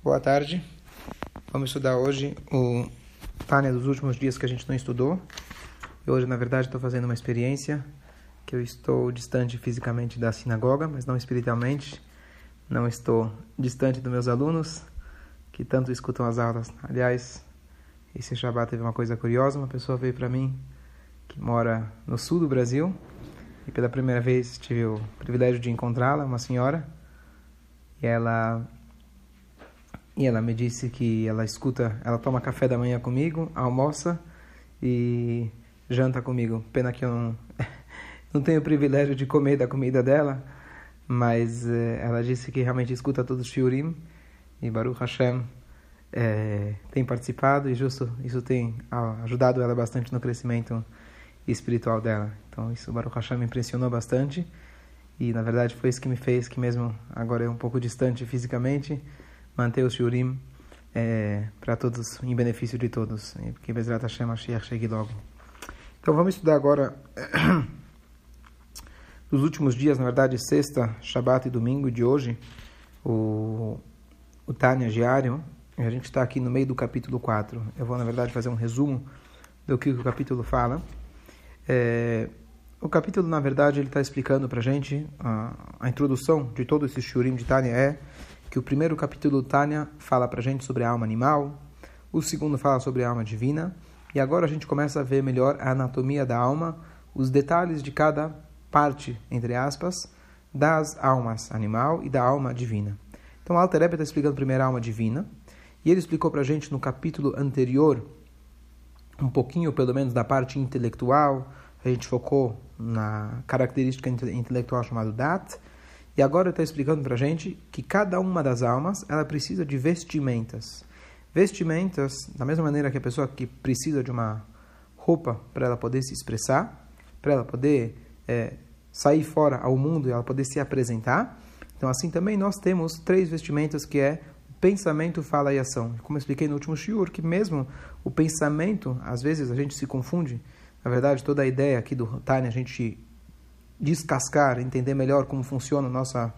Boa tarde. Vamos estudar hoje o Tânia dos últimos dias que a gente não estudou. E hoje, na verdade, estou fazendo uma experiência que eu estou distante fisicamente da sinagoga, mas não espiritualmente. Não estou distante dos meus alunos, que tanto escutam as aulas. Aliás, esse Shabbat teve uma coisa curiosa. Uma pessoa veio para mim que mora no sul do Brasil e pela primeira vez tive o privilégio de encontrá-la, uma senhora. E ela e ela me disse que ela escuta, ela toma café da manhã comigo, almoça e janta comigo. Pena que eu não, não tenho o privilégio de comer da comida dela, mas eh, ela disse que realmente escuta todos os shiurim e Baruch Hashem eh, tem participado e justo isso tem ajudado ela bastante no crescimento espiritual dela. Então isso Baruch Hashem me impressionou bastante e na verdade foi isso que me fez que mesmo agora é um pouco distante fisicamente manter o shiurim é, para todos, em benefício de todos. Que Bezrat Hashem Mashiach chegue logo. Então vamos estudar agora dos últimos dias, na verdade, sexta, Shabat e domingo de hoje, o, o Tânia diário. A gente está aqui no meio do capítulo 4. Eu vou, na verdade, fazer um resumo do que o capítulo fala. É, o capítulo, na verdade, ele está explicando para a gente, a, a introdução de todo esse shurim de Tânia é que o primeiro capítulo Tânia fala para a gente sobre a alma animal, o segundo fala sobre a alma divina, e agora a gente começa a ver melhor a anatomia da alma, os detalhes de cada parte, entre aspas, das almas animal e da alma divina. Então, Alter está explicando primeiro a alma divina, e ele explicou para a gente no capítulo anterior, um pouquinho pelo menos da parte intelectual, a gente focou na característica intelectual chamada Dat, e agora está explicando para a gente que cada uma das almas ela precisa de vestimentas. Vestimentas, da mesma maneira que a pessoa que precisa de uma roupa para ela poder se expressar, para ela poder é, sair fora ao mundo e ela poder se apresentar. Então, assim também nós temos três vestimentas que é pensamento, fala e ação. Como eu expliquei no último shiur, que mesmo o pensamento, às vezes a gente se confunde. Na verdade, toda a ideia aqui do Tânia, a gente descascar, entender melhor como funciona a nossa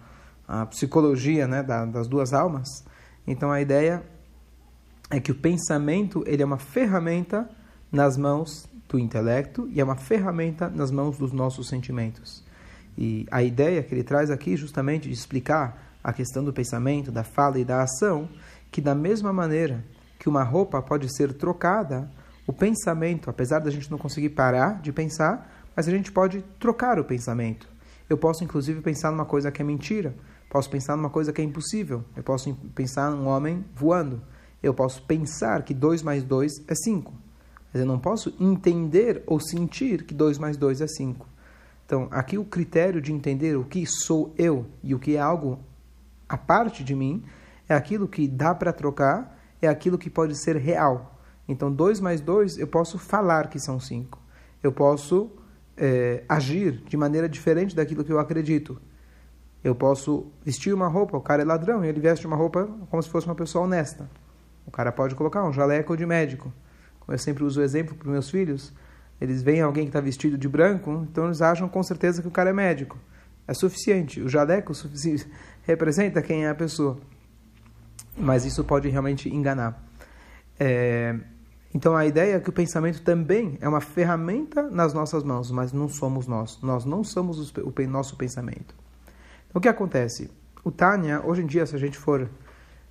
a psicologia né, da, das duas almas. Então a ideia é que o pensamento ele é uma ferramenta nas mãos do intelecto e é uma ferramenta nas mãos dos nossos sentimentos. E a ideia que ele traz aqui justamente de explicar a questão do pensamento, da fala e da ação, que da mesma maneira que uma roupa pode ser trocada, o pensamento, apesar da gente não conseguir parar de pensar, mas a gente pode trocar o pensamento. Eu posso, inclusive, pensar numa coisa que é mentira. Posso pensar numa coisa que é impossível. Eu posso pensar num homem voando. Eu posso pensar que 2 mais 2 é 5. Mas eu não posso entender ou sentir que 2 mais 2 é 5. Então, aqui o critério de entender o que sou eu e o que é algo a parte de mim é aquilo que dá para trocar, é aquilo que pode ser real. Então, 2 mais 2 eu posso falar que são 5. Eu posso é, agir de maneira diferente daquilo que eu acredito. Eu posso vestir uma roupa, o cara é ladrão e ele veste uma roupa como se fosse uma pessoa honesta. O cara pode colocar um jaleco de médico. Como eu sempre uso o exemplo para meus filhos, eles veem alguém que está vestido de branco, então eles acham com certeza que o cara é médico. É suficiente. O jaleco representa quem é a pessoa. Mas isso pode realmente enganar. É, então a ideia é que o pensamento também é uma ferramenta nas nossas mãos, mas não somos nós. Nós não somos o nosso pensamento. Então o que acontece? O Tânia, hoje em dia, se a gente for.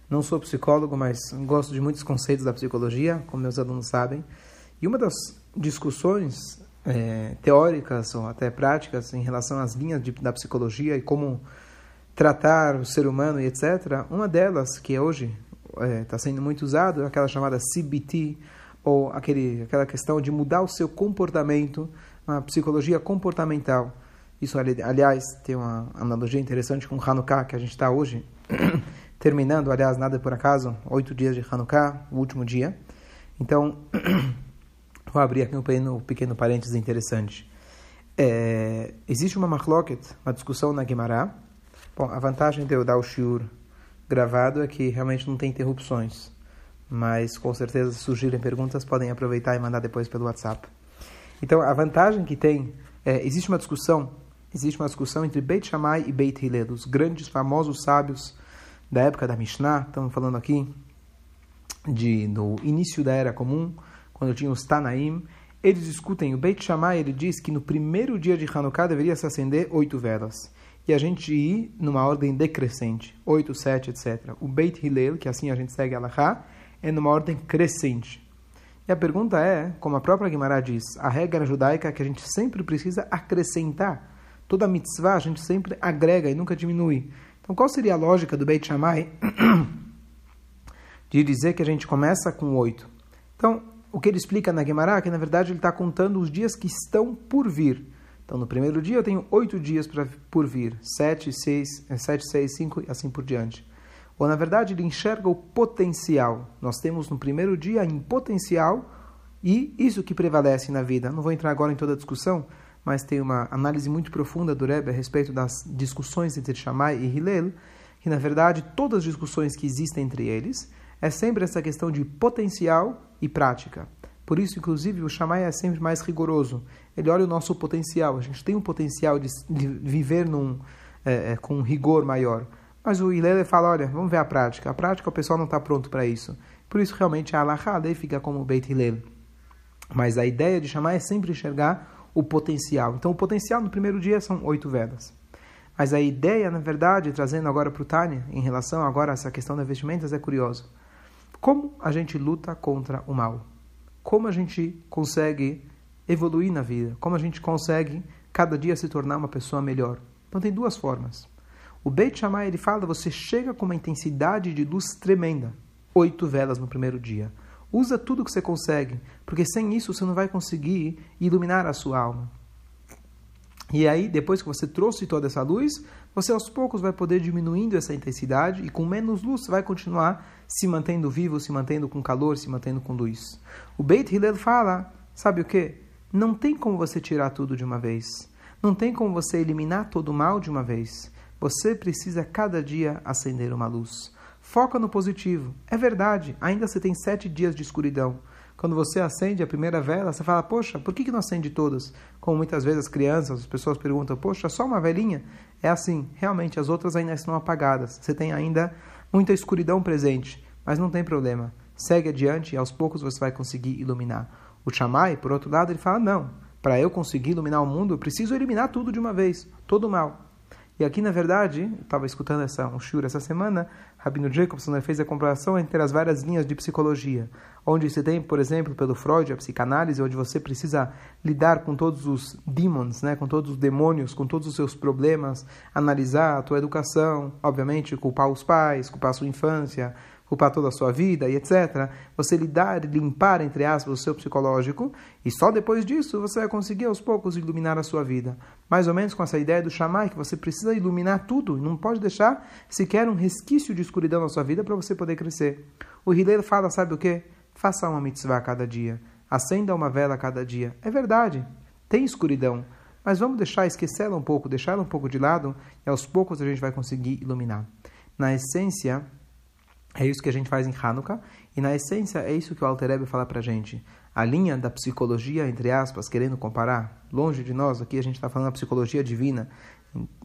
Não sou psicólogo, mas gosto de muitos conceitos da psicologia, como meus alunos sabem. E uma das discussões é, teóricas ou até práticas em relação às linhas de, da psicologia e como tratar o ser humano e etc. Uma delas, que hoje está é, tá sendo muito usado, é aquela chamada CBT, ou aquele, aquela questão de mudar o seu comportamento, uma psicologia comportamental. Isso, aliás, tem uma analogia interessante com Hanukkah, que a gente está hoje terminando, aliás, nada por acaso, oito dias de Hanukkah, o último dia. Então, vou abrir aqui um pequeno, um pequeno parênteses interessante. É, existe uma machloket, uma discussão na Gemara. Bom, a vantagem de eu dar o shiur gravado é que realmente não tem interrupções mas com certeza se surgirem perguntas podem aproveitar e mandar depois pelo WhatsApp. Então a vantagem que tem é, existe uma discussão existe uma discussão entre Beit Shammai e Beit Hillel, os grandes famosos sábios da época da Mishnah, estamos falando aqui de, do início da Era Comum, quando tinha os Tanaim, eles discutem, o Beit Shammai ele diz que no primeiro dia de Hanukkah deveria se acender oito velas. E a gente ir numa ordem decrescente, oito, sete, etc. O Beit Hillel, que assim a gente segue a Allahá, é numa ordem crescente. E a pergunta é, como a própria Guimarães diz, a regra judaica é que a gente sempre precisa acrescentar. Toda mitzvah a gente sempre agrega e nunca diminui. Então qual seria a lógica do Beit Shammai de dizer que a gente começa com oito? Então, o que ele explica na Gemara é que, na verdade, ele está contando os dias que estão por vir. Então, no primeiro dia eu tenho oito dias pra, por vir. Sete, seis, é, sete, seis, cinco e assim por diante. Ou, na verdade, ele enxerga o potencial. Nós temos no primeiro dia em potencial e isso que prevalece na vida. Não vou entrar agora em toda a discussão, mas tem uma análise muito profunda do Rebbe a respeito das discussões entre Shammai e Hillel, que, na verdade, todas as discussões que existem entre eles é sempre essa questão de potencial e prática. Por isso, inclusive, o Shammai é sempre mais rigoroso. Ele olha o nosso potencial. A gente tem um potencial de, viver num, é, com um rigor maior. Mas o Hillel fala, olha, vamos ver a prática. A prática, o pessoal não está pronto para isso. Por isso, realmente, a Alahá daí fica como o Beit Hillel. Mas a ideia de chamar é sempre enxergar o potencial. Então, o potencial no primeiro dia são oito vedas. Mas a ideia, na verdade, trazendo agora para o Tânia, em relação agora a essa questão das vestimentas, é curiosa. Como a gente luta contra o mal? Como a gente consegue evoluir na vida? Como a gente consegue cada dia se tornar uma pessoa melhor? Então tem duas formas. O Beit Shammai ele fala, você chega com uma intensidade de luz tremenda. Oito velas no primeiro dia. Usa tudo que você consegue, porque sem isso você não vai conseguir iluminar a sua alma. E aí, depois que você trouxe toda essa luz, você aos poucos vai poder diminuindo essa intensidade e com menos luz vai continuar se mantendo vivo, se mantendo com calor, se mantendo com luz. O Beit Hillel fala, sabe o que? Não tem como você tirar tudo de uma vez. Não tem como você eliminar todo o mal de uma vez. Você precisa cada dia acender uma luz. Foca no positivo. É verdade, ainda você tem sete dias de escuridão. Quando você acende a primeira vela, você fala, poxa, por que, que não acende todas? Como muitas vezes as crianças, as pessoas perguntam, poxa, só uma velinha? É assim, realmente as outras ainda estão apagadas. Você tem ainda muita escuridão presente, mas não tem problema. Segue adiante e aos poucos você vai conseguir iluminar. O Shammai, por outro lado, ele fala, não, para eu conseguir iluminar o mundo, eu preciso eliminar tudo de uma vez, todo o mal. E aqui, na verdade, estava escutando essa, um shiur essa semana, Rabino Jacobson fez a comparação entre as várias linhas de psicologia, onde você tem, por exemplo, pelo Freud, a psicanálise, onde você precisa lidar com todos os demons, né, com todos os demônios, com todos os seus problemas, analisar a tua educação, obviamente, culpar os pais, culpar a sua infância, culpar toda a sua vida e etc. Você lidar, limpar, entre aspas, o seu psicológico, e só depois disso você vai conseguir aos poucos iluminar a sua vida. Mais ou menos com essa ideia do chamai, que você precisa iluminar tudo, não pode deixar sequer um resquício de escuridão na sua vida para você poder crescer. O Hillel fala, sabe o que? Faça uma mitzvah a cada dia. Acenda uma vela a cada dia. É verdade, tem escuridão, mas vamos deixar, esquecê-la um pouco, deixá-la um pouco de lado, e aos poucos a gente vai conseguir iluminar. Na essência, é isso que a gente faz em Hanukkah, e na essência é isso que o Alter Rebbe fala para a gente. A linha da psicologia, entre aspas, querendo comparar, longe de nós, aqui a gente está falando da psicologia divina,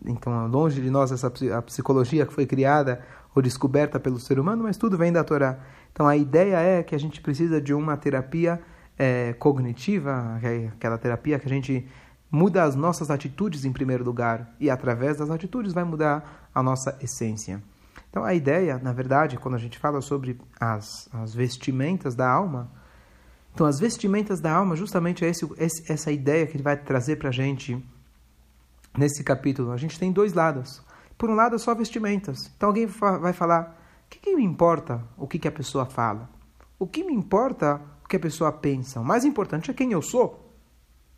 então longe de nós essa a psicologia que foi criada ou descoberta pelo ser humano, mas tudo vem da Torá. Então a ideia é que a gente precisa de uma terapia é, cognitiva, é aquela terapia que a gente muda as nossas atitudes em primeiro lugar, e através das atitudes vai mudar a nossa essência. Então, a ideia, na verdade, quando a gente fala sobre as, as vestimentas da alma, então as vestimentas da alma, justamente é esse, esse, essa ideia que ele vai trazer para a gente nesse capítulo. A gente tem dois lados. Por um lado, só vestimentas. Então, alguém vai falar: o que, que me importa o que, que a pessoa fala? O que me importa o que a pessoa pensa? O mais importante é quem eu sou.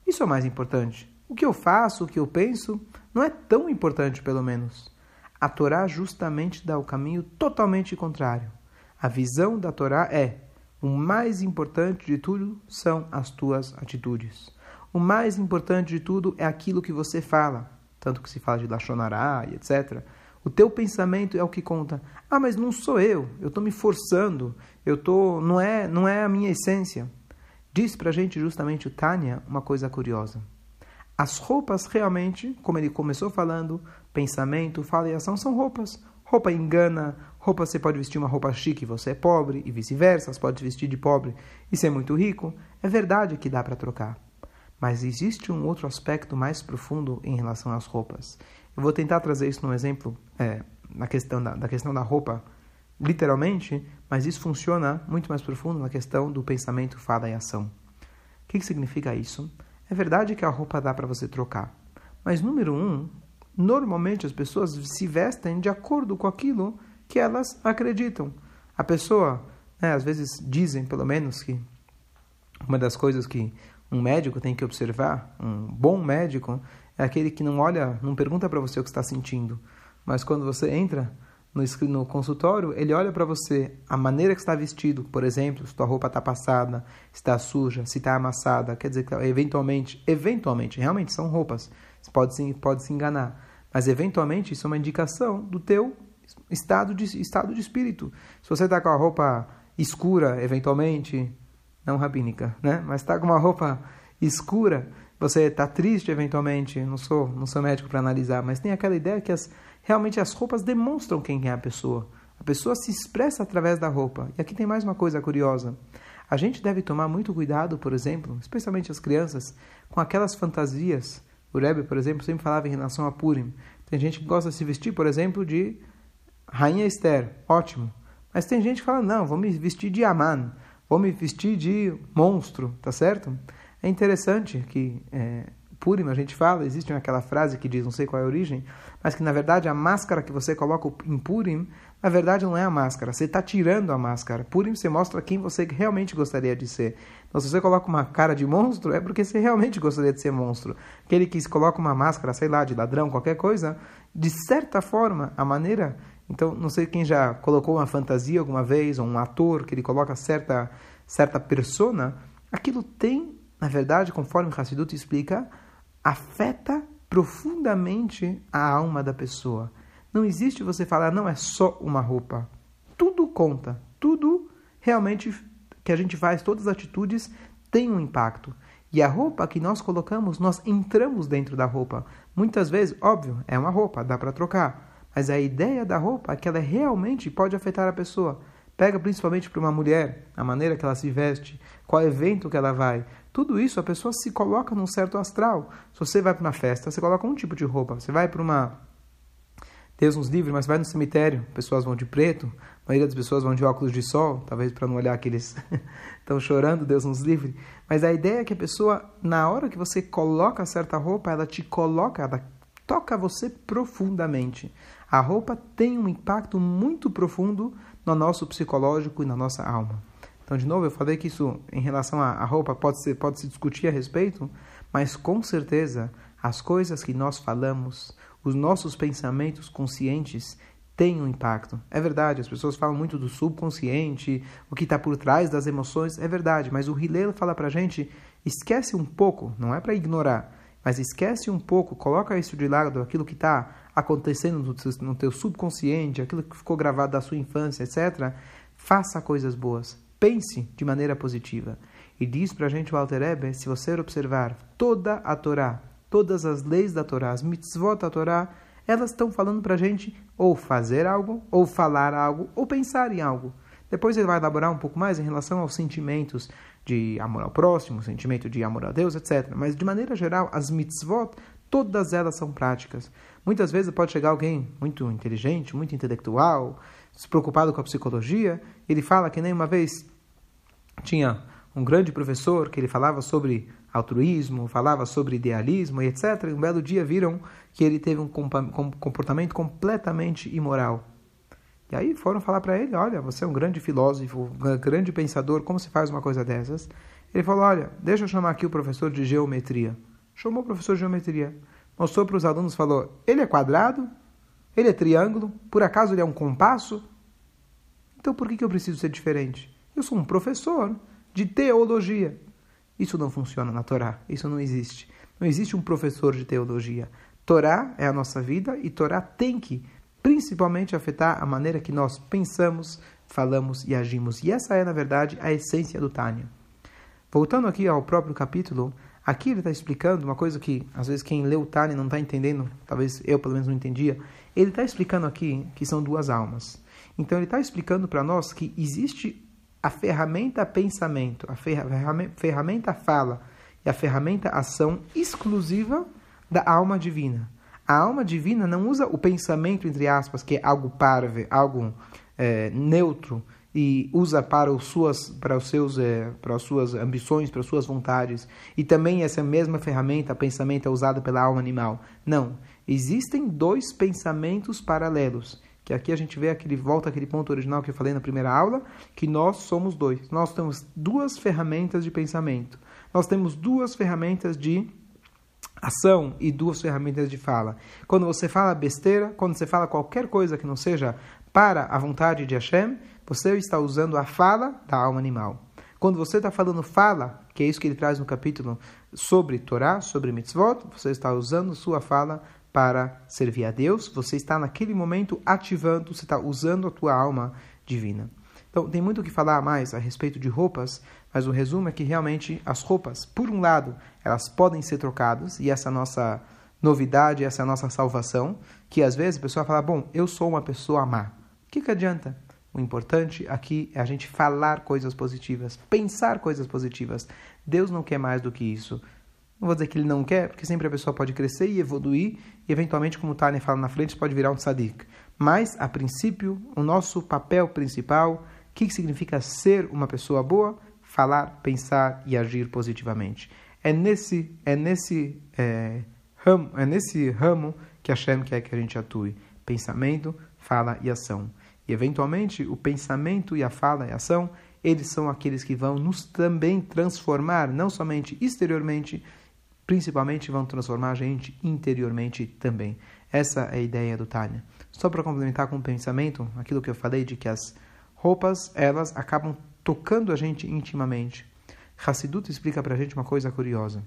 Isso é o mais importante. O que eu faço, o que eu penso, não é tão importante, pelo menos. A Torá justamente dá o caminho totalmente contrário. A visão da Torá é: o mais importante de tudo são as tuas atitudes. O mais importante de tudo é aquilo que você fala, tanto que se fala de Lachonará e etc. O teu pensamento é o que conta. Ah, mas não sou eu, eu estou me forçando, eu tô, não é, não é a minha essência. Diz para a gente justamente o Tânia uma coisa curiosa. As roupas realmente, como ele começou falando, pensamento, fala e ação são roupas. Roupa engana, roupa você pode vestir uma roupa chique e você é pobre, e vice-versa, você pode vestir de pobre e ser muito rico. É verdade que dá para trocar. Mas existe um outro aspecto mais profundo em relação às roupas. Eu vou tentar trazer isso num exemplo é, na questão da, da questão da roupa, literalmente, mas isso funciona muito mais profundo na questão do pensamento, fala e ação. O que, que significa isso? É verdade que a roupa dá para você trocar, mas número um, normalmente as pessoas se vestem de acordo com aquilo que elas acreditam. A pessoa, né, às vezes dizem, pelo menos, que uma das coisas que um médico tem que observar, um bom médico, é aquele que não olha, não pergunta para você o que está sentindo, mas quando você entra no, no consultório, ele olha para você a maneira que está vestido, por exemplo, se tua roupa está passada, está suja, se está amassada, quer dizer que eventualmente, eventualmente, realmente são roupas, pode se, pode se enganar, mas eventualmente isso é uma indicação do teu estado de, estado de espírito. Se você está com a roupa escura, eventualmente, não rabínica, né? mas está com uma roupa escura, você está triste eventualmente, não sou, não sou médico para analisar, mas tem aquela ideia que as, realmente as roupas demonstram quem é a pessoa. A pessoa se expressa através da roupa. E aqui tem mais uma coisa curiosa. A gente deve tomar muito cuidado, por exemplo, especialmente as crianças, com aquelas fantasias. O Rebbe, por exemplo, sempre falava em relação a Purim. Tem gente que gosta de se vestir, por exemplo, de Rainha Esther. Ótimo. Mas tem gente que fala, não, vou me vestir de Aman. Vou me vestir de monstro, tá certo? É interessante que é, Purim, a gente fala, existe aquela frase que diz, não sei qual é a origem, mas que na verdade a máscara que você coloca em Purim, na verdade não é a máscara, você está tirando a máscara. Purim você mostra quem você realmente gostaria de ser. Então se você coloca uma cara de monstro, é porque você realmente gostaria de ser monstro. Aquele que coloca uma máscara, sei lá, de ladrão, qualquer coisa, de certa forma, a maneira... Então, não sei quem já colocou uma fantasia alguma vez, ou um ator que ele coloca certa, certa persona, aquilo tem na verdade, conforme Hassidut explica, afeta profundamente a alma da pessoa. Não existe você falar, não é só uma roupa. Tudo conta. Tudo realmente que a gente faz, todas as atitudes têm um impacto. E a roupa que nós colocamos, nós entramos dentro da roupa. Muitas vezes, óbvio, é uma roupa, dá para trocar. Mas a ideia da roupa é que ela realmente pode afetar a pessoa. Pega principalmente para uma mulher, a maneira que ela se veste, qual evento que ela vai. Tudo isso a pessoa se coloca num certo astral. Se você vai para uma festa, você coloca um tipo de roupa. Você vai para uma. Deus nos livre, mas vai no cemitério, pessoas vão de preto, a maioria das pessoas vão de óculos de sol, talvez para não olhar aqueles estão chorando, Deus nos livre. Mas a ideia é que a pessoa, na hora que você coloca certa roupa, ela te coloca, ela toca você profundamente. A roupa tem um impacto muito profundo no nosso psicológico e na nossa alma. Então, de novo, eu falei que isso, em relação à roupa, pode, ser, pode se discutir a respeito, mas com certeza as coisas que nós falamos, os nossos pensamentos conscientes têm um impacto. É verdade, as pessoas falam muito do subconsciente, o que está por trás das emoções, é verdade, mas o Hillel fala para a gente, esquece um pouco, não é para ignorar, mas esquece um pouco, coloca isso de lado, aquilo que está acontecendo no teu, subconsciente, aquilo que ficou gravado da sua infância, etc., faça coisas boas pense de maneira positiva. E diz para a gente o Alter se você observar toda a Torá, todas as leis da Torá, as mitzvot da Torá, elas estão falando para a gente ou fazer algo, ou falar algo, ou pensar em algo. Depois ele vai elaborar um pouco mais em relação aos sentimentos de amor ao próximo, sentimento de amor a Deus, etc. Mas de maneira geral, as mitzvot, todas elas são práticas. Muitas vezes pode chegar alguém muito inteligente, muito intelectual, despreocupado com a psicologia, ele fala que nem uma vez tinha um grande professor que ele falava sobre altruísmo, falava sobre idealismo e etc. E um belo dia viram que ele teve um comportamento completamente imoral. E aí foram falar para ele: Olha, você é um grande filósofo, um grande pensador, como se faz uma coisa dessas? Ele falou: Olha, deixa eu chamar aqui o professor de geometria. Chamou o professor de geometria. Mostrou para os alunos falou: Ele é quadrado? Ele é triângulo? Por acaso ele é um compasso? Então por que, que eu preciso ser diferente? Eu sou um professor de teologia. Isso não funciona na Torá. Isso não existe. Não existe um professor de teologia. Torá é a nossa vida e Torá tem que, principalmente, afetar a maneira que nós pensamos, falamos e agimos. E essa é, na verdade, a essência do Tânia. Voltando aqui ao próprio capítulo, Aqui ele está explicando uma coisa que, às vezes, quem lê o Tani não está entendendo, talvez eu, pelo menos, não entendia. Ele está explicando aqui que são duas almas. Então, ele está explicando para nós que existe a ferramenta pensamento, a ferramenta fala e a ferramenta ação exclusiva da alma divina. A alma divina não usa o pensamento, entre aspas, que é algo parve, algo é, neutro, e usa para os suas para os seus é, para as suas ambições, para as suas vontades. E também essa mesma ferramenta, pensamento é usada pela alma animal. Não, existem dois pensamentos paralelos. Que aqui a gente vê aquele volta aquele ponto original que eu falei na primeira aula, que nós somos dois. Nós temos duas ferramentas de pensamento. Nós temos duas ferramentas de ação e duas ferramentas de fala. Quando você fala besteira, quando você fala qualquer coisa que não seja para a vontade de Hashem, você está usando a fala da alma animal. Quando você está falando fala, que é isso que ele traz no capítulo sobre Torá, sobre mitzvot, você está usando sua fala para servir a Deus, você está naquele momento ativando, você está usando a tua alma divina. Então, tem muito o que falar mais a respeito de roupas, mas o resumo é que realmente as roupas, por um lado, elas podem ser trocadas, e essa é a nossa novidade, essa é a nossa salvação, que às vezes a pessoa fala, bom, eu sou uma pessoa má. O que, que adianta? O importante aqui é a gente falar coisas positivas, pensar coisas positivas. Deus não quer mais do que isso. Não vou dizer que ele não quer, porque sempre a pessoa pode crescer e evoluir, e eventualmente, como o Tânia fala na frente, pode virar um tzadik. Mas, a princípio, o nosso papel principal, o que significa ser uma pessoa boa? Falar, pensar e agir positivamente. É nesse, é nesse, é, ramo, é nesse ramo que Hashem quer que a gente atue. Pensamento, fala e ação. E, eventualmente, o pensamento e a fala e a ação, eles são aqueles que vão nos também transformar, não somente exteriormente, principalmente vão transformar a gente interiormente também. Essa é a ideia do Tânia. Só para complementar com o pensamento, aquilo que eu falei de que as roupas, elas acabam tocando a gente intimamente. Hassidut explica para a gente uma coisa curiosa.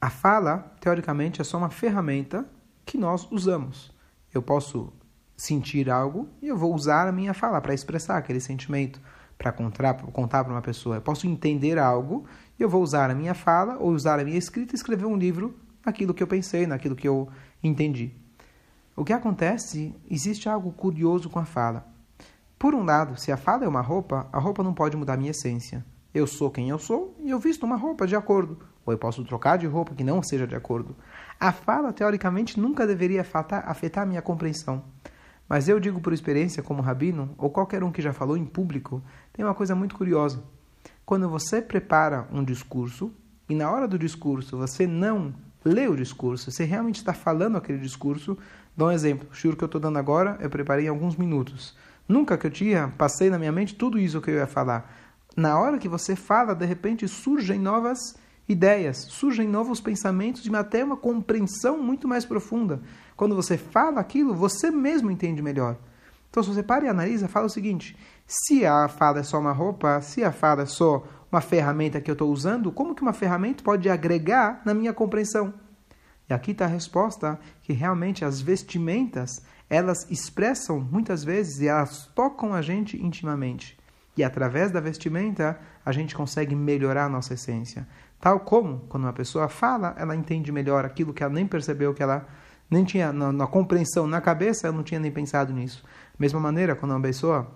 A fala, teoricamente, é só uma ferramenta que nós usamos. Eu posso sentir algo e eu vou usar a minha fala para expressar aquele sentimento, para contar para uma pessoa. Eu posso entender algo e eu vou usar a minha fala ou usar a minha escrita e escrever um livro naquilo que eu pensei, naquilo que eu entendi. O que acontece, existe algo curioso com a fala. Por um lado, se a fala é uma roupa, a roupa não pode mudar a minha essência. Eu sou quem eu sou e eu visto uma roupa de acordo. Ou eu posso trocar de roupa que não seja de acordo. A fala, teoricamente, nunca deveria afetar, afetar a minha compreensão. Mas eu digo por experiência, como rabino, ou qualquer um que já falou em público, tem uma coisa muito curiosa. Quando você prepara um discurso e na hora do discurso você não lê o discurso, você realmente está falando aquele discurso, dá um exemplo. O shiur que eu estou dando agora, eu preparei em alguns minutos. Nunca que eu tinha, passei na minha mente tudo isso que eu ia falar. Na hora que você fala, de repente surgem novas ideias, surgem novos pensamentos e até uma compreensão muito mais profunda. Quando você fala aquilo, você mesmo entende melhor. Então, se você para e analisa, fala o seguinte: se a fala é só uma roupa, se a fala é só uma ferramenta que eu estou usando, como que uma ferramenta pode agregar na minha compreensão? E aqui está a resposta que realmente as vestimentas elas expressam muitas vezes e elas tocam a gente intimamente. E através da vestimenta a gente consegue melhorar a nossa essência. Tal como, quando uma pessoa fala, ela entende melhor aquilo que ela nem percebeu, que ela nem tinha na, na compreensão, na cabeça, ela não tinha nem pensado nisso. Mesma maneira, quando uma pessoa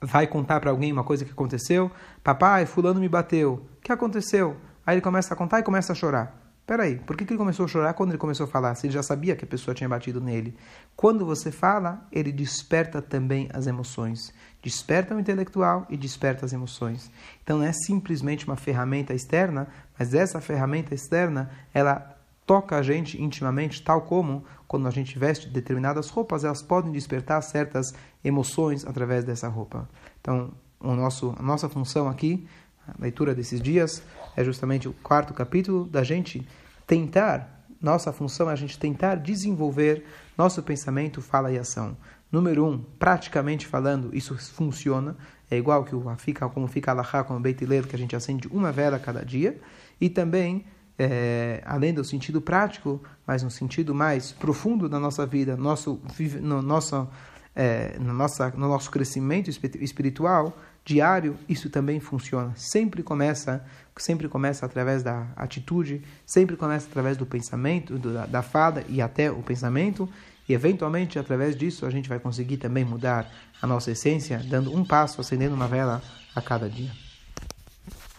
vai contar para alguém uma coisa que aconteceu, papai, fulano me bateu, o que aconteceu? Aí ele começa a contar e começa a chorar. Peraí, por que, que ele começou a chorar quando ele começou a falar? Se ele já sabia que a pessoa tinha batido nele. Quando você fala, ele desperta também as emoções. Desperta o intelectual e desperta as emoções. Então não é simplesmente uma ferramenta externa, mas essa ferramenta externa, ela toca a gente intimamente, tal como quando a gente veste determinadas roupas, elas podem despertar certas emoções através dessa roupa. Então, o nosso, a nossa função aqui a leitura desses dias é justamente o quarto capítulo da gente tentar, nossa função é a gente tentar desenvolver nosso pensamento, fala e ação. Número um, praticamente falando, isso funciona. É igual que o fica como fica Allahá com o Beit que a gente acende uma vela cada dia. E também, é, além do sentido prático, mas no sentido mais profundo da nossa vida, nosso, no, nosso, é, no, nossa, no nosso crescimento espiritual, diário, isso também funciona. Sempre começa, sempre começa através da atitude, sempre começa através do pensamento, do, da, da fada e até o pensamento. E eventualmente, através disso, a gente vai conseguir também mudar a nossa essência, dando um passo, acendendo uma vela a cada dia.